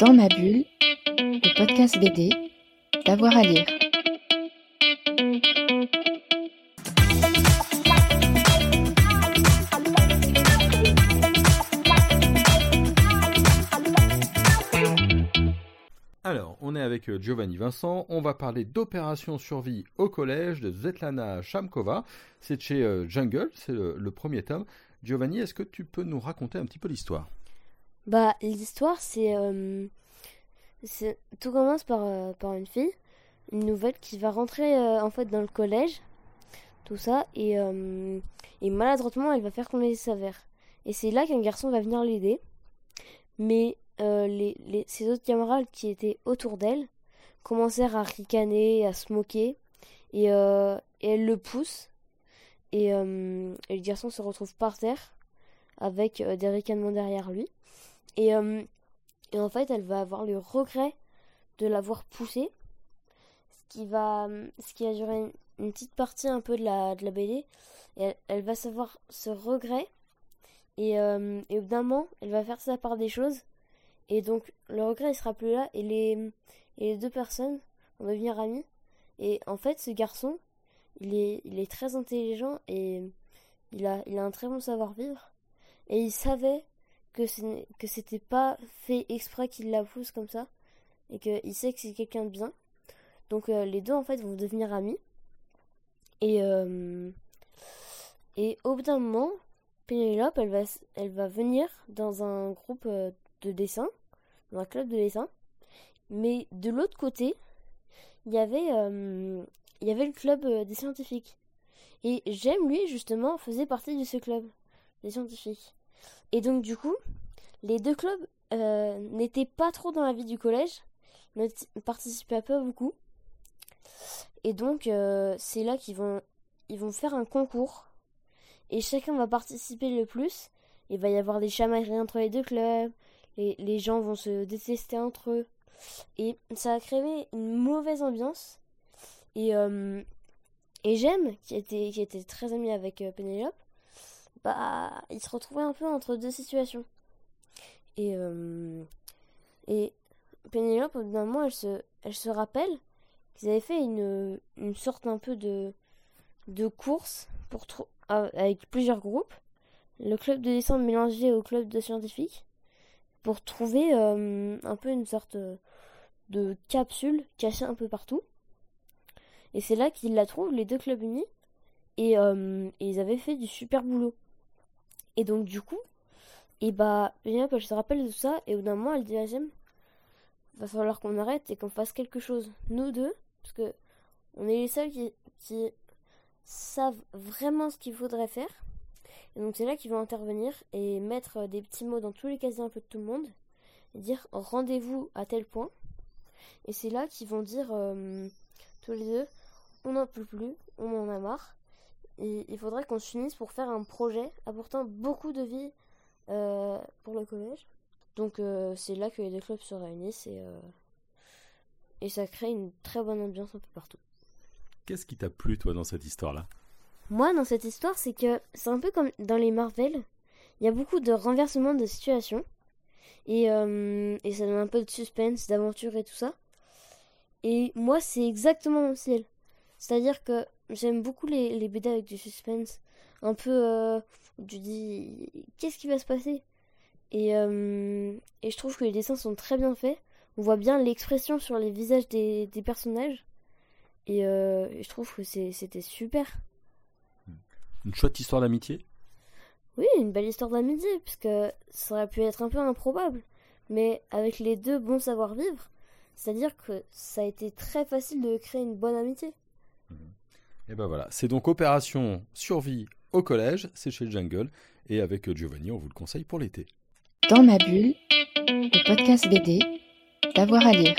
Dans ma bulle, le podcast BD, d'avoir à lire. Alors, on est avec euh, Giovanni Vincent. On va parler d'opération survie au collège de Svetlana Shamkova. C'est chez euh, Jungle, c'est le premier tome. Giovanni, est-ce que tu peux nous raconter un petit peu l'histoire? Bah, l'histoire, c'est, euh, Tout commence par, euh, par une fille, une nouvelle qui va rentrer euh, en fait dans le collège, tout ça, et, maladroitement, elle va faire tomber sa verre. Et c'est là qu'un garçon va venir l'aider. Mais les, les, ses autres camarades qui étaient autour d'elle commencèrent à ricaner, à se moquer, et, et elle le pousse. Et, le garçon se retrouve par terre avec des ricanements derrière lui. Et, euh, et en fait, elle va avoir le regret de l'avoir poussé. Ce qui va, ce qui va durer une, petite partie un peu de la, de la BD. Elle va savoir ce regret. Et, euh, et au bout d'un moment, elle va faire sa part des choses. Et donc, le regret, il sera plus là. Et les, et les deux personnes vont devenir amies. Et en fait, ce garçon, il est, il est très intelligent et il a, il a un très bon savoir-vivre. Et il savait que que c'était pas fait exprès qu'il la pousse comme ça et qu'il sait que c'est quelqu'un de bien. Donc euh, les deux en fait vont devenir amis. Et euh, et au bout d'un moment, Pénélope elle va elle va venir dans un groupe euh, de dessin, dans un club de dessin. Mais de l'autre côté, il y avait il y avait le club des scientifiques. Et J'aime lui justement faisait partie de ce club des scientifiques. Et donc du coup, les deux clubs euh, n'étaient pas trop dans la vie du collège, ne participaient pas beaucoup. Et donc euh, c'est là qu'ils vont ils vont faire un concours et chacun va participer le plus. Il va y avoir des chamailleries entre les deux clubs, les, les gens vont se détester entre eux et ça a créé une mauvaise ambiance. Et euh, et j'aime qui était qui était très ami avec Pénélope bah, il se retrouvait un peu entre deux situations. Et, euh, et Pénélope, au bout d'un moment, elle se, elle se rappelle qu'ils avaient fait une, une sorte un peu de, course pour trou- a- avec plusieurs groupes. Le club de dessin mélangé au club de scientifiques pour trouver euh, un peu une sorte de capsule cachée un peu partout. Et c'est là qu'ils la trouvent, les deux clubs unis. Et, euh, et ils avaient fait du super boulot. Et donc du coup, et bah, Pénélope, elle se rappelle de ça, et au bout d'un moment, elle dit à Jem, va falloir qu'on arrête et qu'on fasse quelque chose. Nous deux, parce que on est les seuls qui, savent vraiment ce qu'il faudrait faire. Et donc c'est là qu'ils vont intervenir et mettre des petits mots dans tous les casiers un peu de tout le monde, et dire rendez-vous à tel point. Et c'est là qu'ils vont dire euh, tous les deux, on n'en peut plus, on en a marre. Il faudrait qu'on s'unisse pour faire un projet apportant beaucoup de vie euh, pour le collège. Donc euh, c'est là que les deux clubs se réunissent et, euh, et ça crée une très bonne ambiance un peu partout. Qu'est-ce qui t'a plu, toi, dans cette histoire-là? Moi, dans cette histoire, c'est que c'est un peu comme dans les Marvel. Il y a beaucoup de renversements de situation. Et, et ça donne un peu de suspense, d'aventure et tout ça. Et moi, c'est exactement mon style. C'est-à-dire que j'aime beaucoup les, les BD avec du suspense. Un peu euh, tu dis qu'est-ce qui va se passer? Et, euh, et je trouve que les dessins sont très bien faits. On voit bien l'expression sur les visages des, des personnages. Et, euh, et je trouve que c'était super. Une chouette histoire d'amitié? Oui, une belle histoire d'amitié, puisque ça aurait pu être un peu improbable. Mais avec les deux bons savoir-vivre, c'est-à-dire que ça a été très facile de créer une bonne amitié. Et ben voilà, c'est donc Opération Survie au collège, c'est chez Jungle, et avec euh, Giovanni, on vous le conseille pour l'été. Dans ma bulle, le podcast BD, d'avoir à lire.